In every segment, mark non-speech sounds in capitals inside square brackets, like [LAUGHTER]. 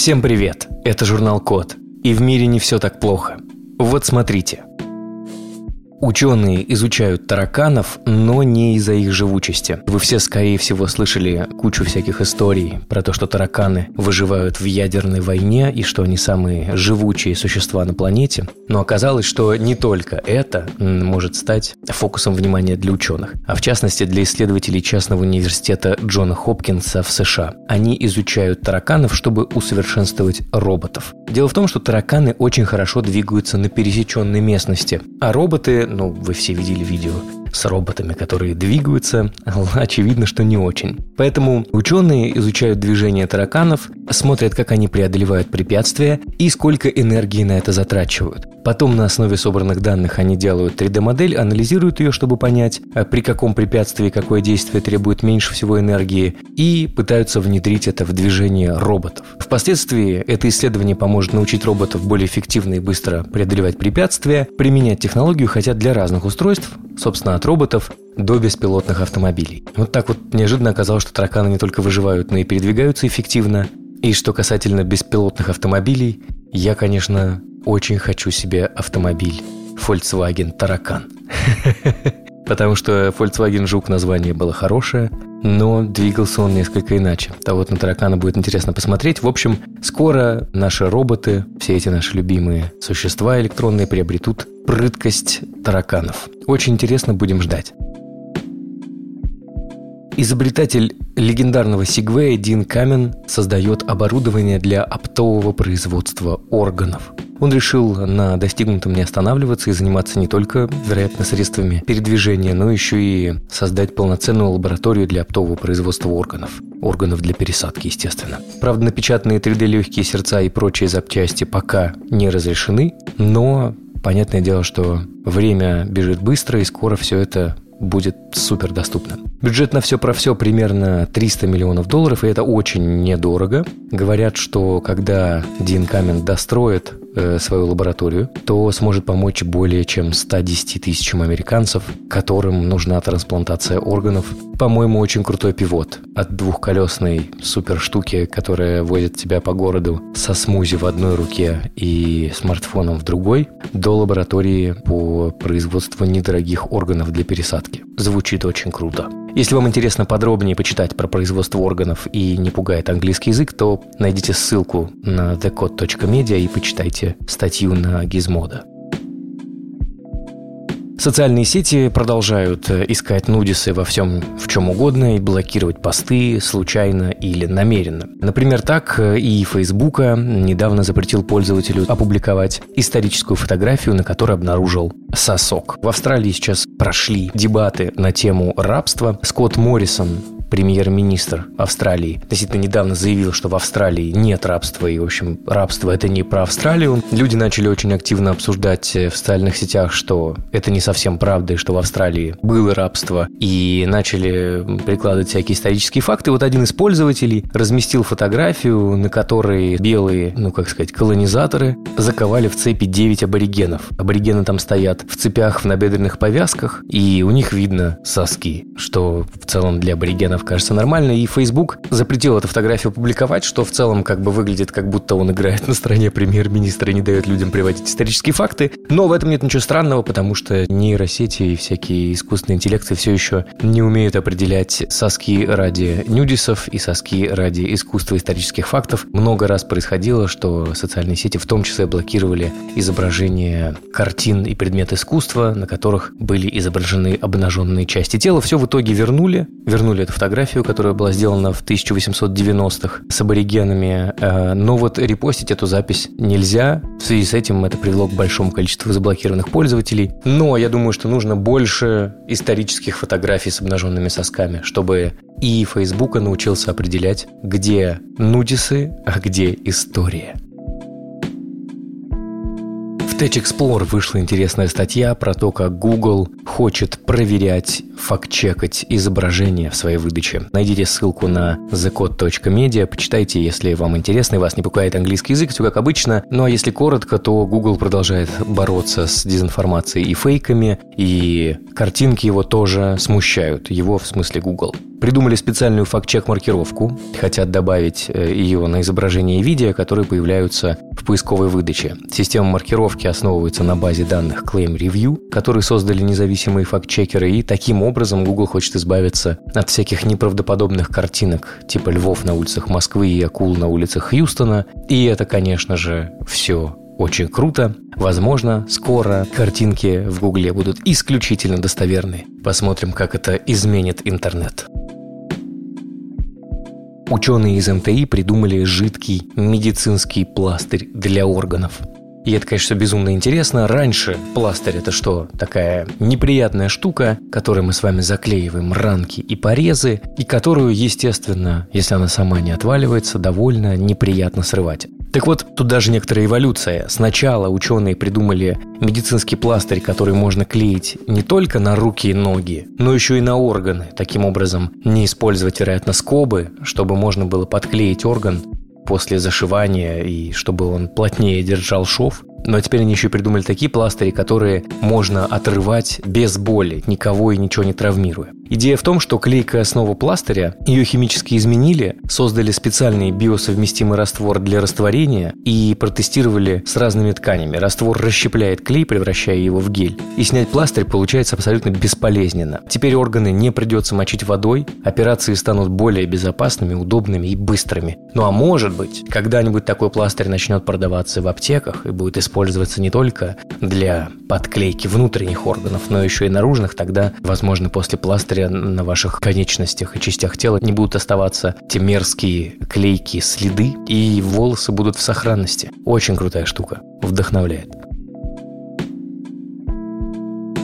Всем привет! Это журнал Код. И в мире не все так плохо. Вот смотрите – Ученые изучают тараканов, но не из-за их живучести. Вы все, скорее всего, слышали кучу всяких историй про то, что тараканы выживают в ядерной войне и что они самые живучие существа на планете. Но оказалось, что не только это может стать фокусом внимания для ученых, а в частности для исследователей частного университета Джона Хопкинса в США. Они изучают тараканов, чтобы усовершенствовать роботов. Дело в том, что тараканы очень хорошо двигаются на пересеченной местности, а роботы ну, вы все видели видео с роботами, которые двигаются, [LAUGHS] очевидно, что не очень. Поэтому ученые изучают движение тараканов, смотрят, как они преодолевают препятствия и сколько энергии на это затрачивают. Потом на основе собранных данных они делают 3D-модель, анализируют ее, чтобы понять, а при каком препятствии какое действие требует меньше всего энергии, и пытаются внедрить это в движение роботов. Впоследствии это исследование поможет научить роботов более эффективно и быстро преодолевать препятствия, применять технологию хотя для разных устройств, собственно, от роботов до беспилотных автомобилей. Вот так вот неожиданно оказалось, что тараканы не только выживают, но и передвигаются эффективно. И что касательно беспилотных автомобилей, я, конечно, очень хочу себе автомобиль Volkswagen Таракан. [LAUGHS] Потому что Volkswagen Жук название было хорошее, но двигался он несколько иначе. А вот на таракана будет интересно посмотреть. В общем, скоро наши роботы, все эти наши любимые существа электронные приобретут прыткость тараканов. Очень интересно, будем ждать. Изобретатель легендарного Сигвея Дин Камен создает оборудование для оптового производства органов. Он решил на достигнутом не останавливаться и заниматься не только, вероятно, средствами передвижения, но еще и создать полноценную лабораторию для оптового производства органов. Органов для пересадки, естественно. Правда, напечатанные 3D легкие сердца и прочие запчасти пока не разрешены, но понятное дело, что время бежит быстро, и скоро все это будет супер доступно. Бюджет на все про все примерно 300 миллионов долларов, и это очень недорого. Говорят, что когда Дин Камен достроит э, свою лабораторию, то сможет помочь более чем 110 тысячам американцев, которым нужна трансплантация органов. По-моему, очень крутой пивот. От двухколесной супер штуки, которая возит тебя по городу со смузи в одной руке и смартфоном в другой, до лаборатории по производству недорогих органов для пересадки. Звучит очень круто. Если вам интересно подробнее почитать про производство органов и не пугает английский язык, то найдите ссылку на thecode.media и почитайте статью на Gizmodo. Социальные сети продолжают э, искать нудисы во всем, в чем угодно, и блокировать посты случайно или намеренно. Например, так э, и Фейсбука недавно запретил пользователю опубликовать историческую фотографию, на которой обнаружил сосок. В Австралии сейчас прошли дебаты на тему рабства. Скотт Моррисон премьер-министр Австралии, относительно недавно заявил, что в Австралии нет рабства, и, в общем, рабство – это не про Австралию. Люди начали очень активно обсуждать э, в социальных сетях, что это не совсем правда, и что в Австралии было рабство, и начали прикладывать всякие исторические факты. Вот один из пользователей разместил фотографию, на которой белые, ну, как сказать, колонизаторы заковали в цепи 9 аборигенов. Аборигены там стоят в цепях в набедренных повязках, и у них видно соски, что в целом для аборигенов фотограф кажется нормально, и Facebook запретил эту фотографию публиковать, что в целом как бы выглядит, как будто он играет на стороне премьер-министра и не дает людям приводить исторические факты. Но в этом нет ничего странного, потому что нейросети и всякие искусственные интеллекты все еще не умеют определять соски ради нюдисов и соски ради искусства исторических фактов. Много раз происходило, что социальные сети в том числе блокировали изображения картин и предмет искусства, на которых были изображены обнаженные части тела. Все в итоге вернули, вернули эту фотографию фотографию, которая была сделана в 1890-х с аборигенами, э, но вот репостить эту запись нельзя. В связи с этим это привело к большому количеству заблокированных пользователей. Но я думаю, что нужно больше исторических фотографий с обнаженными сосками, чтобы и Фейсбука научился определять, где нудисы, а где история. Tech Explorer вышла интересная статья про то, как Google хочет проверять, факт-чекать изображения в своей выдаче. Найдите ссылку на thecode.media, почитайте, если вам интересно и вас не пугает английский язык, все как обычно. Ну а если коротко, то Google продолжает бороться с дезинформацией и фейками, и картинки его тоже смущают, его в смысле Google. Придумали специальную факт-чек-маркировку, хотят добавить э, ее на изображение и видео, которые появляются в поисковой выдаче. Система маркировки основывается на базе данных Claim Review, которые создали независимые факт-чекеры, и таким образом Google хочет избавиться от всяких неправдоподобных картинок, типа львов на улицах Москвы и акул на улицах Хьюстона. И это, конечно же, все очень круто. Возможно, скоро картинки в Гугле будут исключительно достоверны. Посмотрим, как это изменит интернет. Ученые из МТИ придумали жидкий медицинский пластырь для органов. И это, конечно, безумно интересно. Раньше пластырь это что? Такая неприятная штука, которой мы с вами заклеиваем ранки и порезы, и которую, естественно, если она сама не отваливается, довольно неприятно срывать. Так вот, тут даже некоторая эволюция. Сначала ученые придумали медицинский пластырь, который можно клеить не только на руки и ноги, но еще и на органы. Таким образом, не использовать, вероятно, скобы, чтобы можно было подклеить орган после зашивания и чтобы он плотнее держал шов. Но теперь они еще придумали такие пластыри, которые можно отрывать без боли, никого и ничего не травмируя. Идея в том, что клейкая основа пластыря, ее химически изменили, создали специальный биосовместимый раствор для растворения и протестировали с разными тканями. Раствор расщепляет клей, превращая его в гель. И снять пластырь получается абсолютно бесполезненно. Теперь органы не придется мочить водой, операции станут более безопасными, удобными и быстрыми. Ну а может быть, когда-нибудь такой пластырь начнет продаваться в аптеках и будет использоваться не только для подклейки внутренних органов, но еще и наружных, тогда, возможно, после пластыря благодаря на ваших конечностях и частях тела не будут оставаться те мерзкие клейкие следы, и волосы будут в сохранности. Очень крутая штука. Вдохновляет.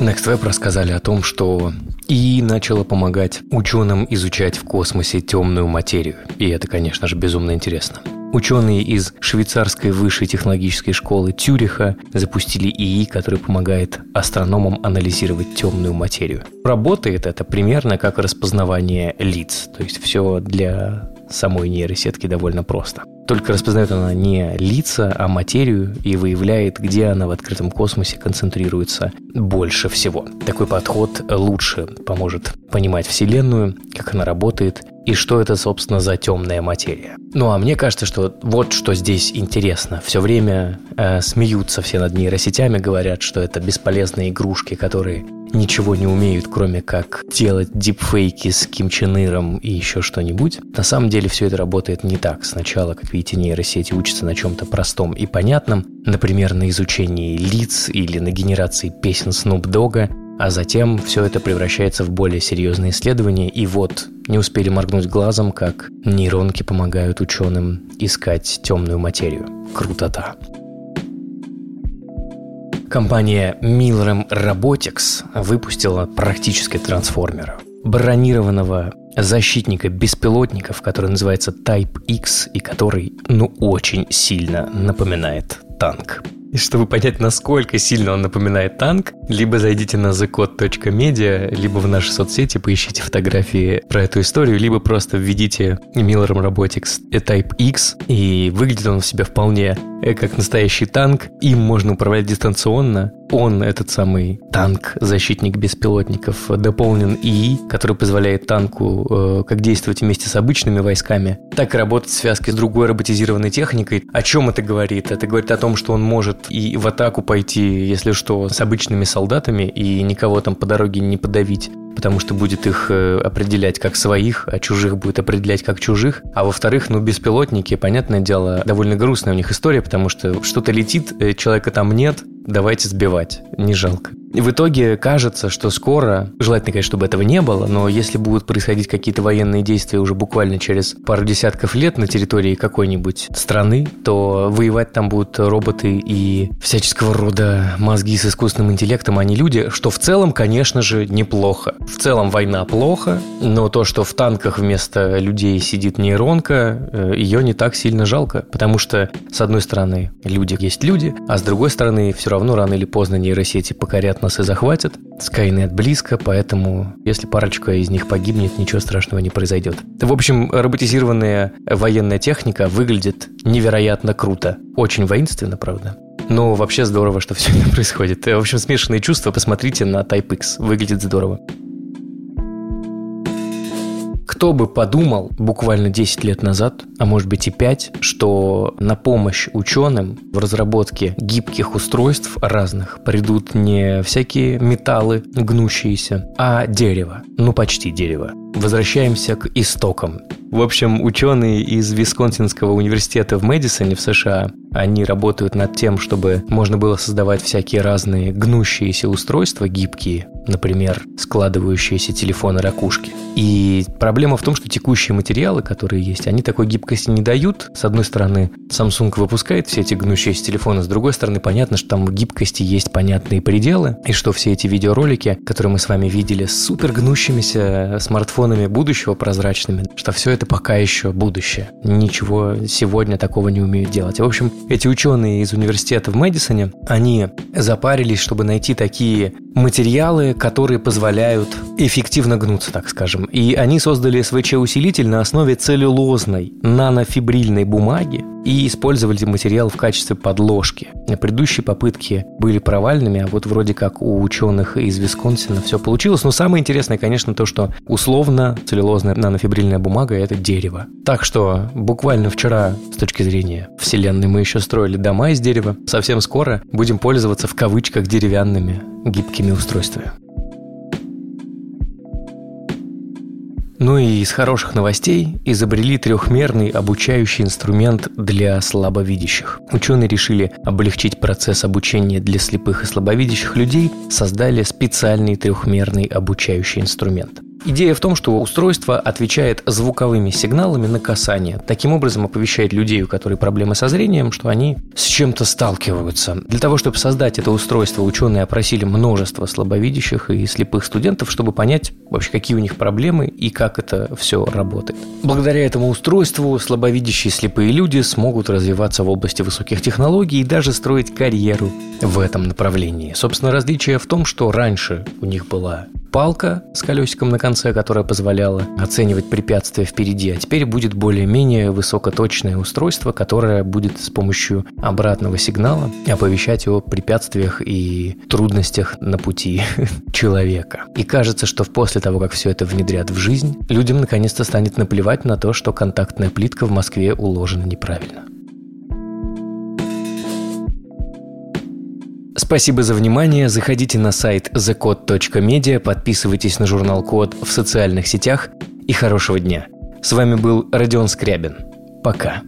Next рассказали о том, что и начало помогать ученым изучать в космосе темную материю. И это, конечно же, безумно интересно. Ученые из швейцарской высшей технологической школы Тюриха запустили ИИ, который помогает астрономам анализировать темную материю. Работает это примерно как распознавание лиц, то есть все для самой нейросетки довольно просто. Только распознает она не лица, а материю и выявляет, где она в открытом космосе концентрируется больше всего. Такой подход лучше поможет понимать Вселенную, как она работает и что это, собственно, за темная материя. Ну, а мне кажется, что вот что здесь интересно. Все время э, смеются все над нейросетями, говорят, что это бесполезные игрушки, которые ничего не умеют, кроме как делать дипфейки с Ким Чен Иром и еще что-нибудь. На самом деле все это работает не так. Сначала, как видите, нейросети учатся на чем-то простом и понятном, например, на изучении лиц или на генерации песен Snoop Dogg, а затем все это превращается в более серьезные исследования, и вот не успели моргнуть глазом, как нейронки помогают ученым искать темную материю. Крутота. Компания Milrem Robotics выпустила практически трансформера. Бронированного защитника беспилотников, который называется Type X и который, ну, очень сильно напоминает танк. И чтобы понять, насколько сильно он напоминает танк, либо зайдите на thecode.media, либо в наши соцсети поищите фотографии про эту историю, либо просто введите Miller Robotics Type X, и выглядит он в себя вполне э, как настоящий танк. Им можно управлять дистанционно. Он, этот самый танк, защитник беспилотников, дополнен ИИ, который позволяет танку э, как действовать вместе с обычными войсками, так и работать в связке с другой роботизированной техникой. О чем это говорит? Это говорит о том, что он может и в атаку пойти, если что, с обычными солдатами и никого там по дороге не подавить потому что будет их э, определять как своих, а чужих будет определять как чужих. А во-вторых, ну, беспилотники, понятное дело, довольно грустная у них история, потому что что-то летит, э, человека там нет, давайте сбивать, не жалко. В итоге кажется, что скоро, желательно, конечно, чтобы этого не было, но если будут происходить какие-то военные действия уже буквально через пару десятков лет на территории какой-нибудь страны, то воевать там будут роботы и всяческого рода мозги с искусственным интеллектом, а не люди, что в целом, конечно же, неплохо. В целом война плохо, но то, что в танках вместо людей сидит нейронка, э, ее не так сильно жалко, потому что, с одной стороны, люди есть люди, а с другой стороны, все равно рано или поздно нейросети покорят нас и захватят. Скайнет близко, поэтому если парочка из них погибнет, ничего страшного не произойдет. В общем, роботизированная военная техника выглядит невероятно круто. Очень воинственно, правда. Но вообще здорово, что все это [LAUGHS] происходит. В общем, смешанные чувства. Посмотрите на Type X. Выглядит здорово. Кто бы подумал буквально 10 лет назад, а может быть и 5, что на помощь ученым в разработке гибких устройств разных придут не всякие металлы гнущиеся, а дерево. Ну, почти дерево. Возвращаемся к истокам. В общем, ученые из Висконсинского университета в Мэдисоне в США, они работают над тем, чтобы можно было создавать всякие разные гнущиеся устройства, гибкие, например, складывающиеся телефоны ракушки. И проблема в том, что текущие материалы, которые есть, они такой гибкости не дают. С одной стороны, Samsung выпускает все эти гнущиеся телефоны, с другой стороны, понятно, что там гибкости есть понятные пределы, и что все эти видеоролики, которые мы с вами видели, с супер гнущимися смартфонами будущего прозрачными, что все это пока еще будущее. Ничего сегодня такого не умеют делать. В общем, эти ученые из университета в Мэдисоне, они запарились, чтобы найти такие материалы, которые позволяют эффективно гнуться, так скажем. И они создали СВЧ-усилитель на основе целлюлозной нанофибрильной бумаги и использовали материал в качестве подложки. Предыдущие попытки были провальными, а вот вроде как у ученых из Висконсина все получилось. Но самое интересное, конечно, то, что условно целлюлозная нанофибрильная бумага – это дерево. Так что буквально вчера, с точки зрения Вселенной, мы еще строили дома из дерева. Совсем скоро будем пользоваться в кавычках деревянными гибкими устройствами. Ну и из хороших новостей изобрели трехмерный обучающий инструмент для слабовидящих. Ученые решили облегчить процесс обучения для слепых и слабовидящих людей, создали специальный трехмерный обучающий инструмент. Идея в том, что устройство отвечает звуковыми сигналами на касание. Таким образом оповещает людей, у которых проблемы со зрением, что они с чем-то сталкиваются. Для того, чтобы создать это устройство, ученые опросили множество слабовидящих и слепых студентов, чтобы понять вообще, какие у них проблемы и как это все работает. Благодаря этому устройству слабовидящие слепые люди смогут развиваться в области высоких технологий и даже строить карьеру в этом направлении. Собственно, различие в том, что раньше у них была палка с колесиком на конце, которая позволяла оценивать препятствия впереди, а теперь будет более-менее высокоточное устройство, которое будет с помощью обратного сигнала оповещать о препятствиях и трудностях на пути [LAUGHS] человека. И кажется, что после того, как все это внедрят в жизнь, людям наконец-то станет наплевать на то, что контактная плитка в Москве уложена неправильно. Спасибо за внимание. Заходите на сайт thecode.media, подписывайтесь на журнал Код в социальных сетях и хорошего дня. С вами был Родион Скрябин. Пока.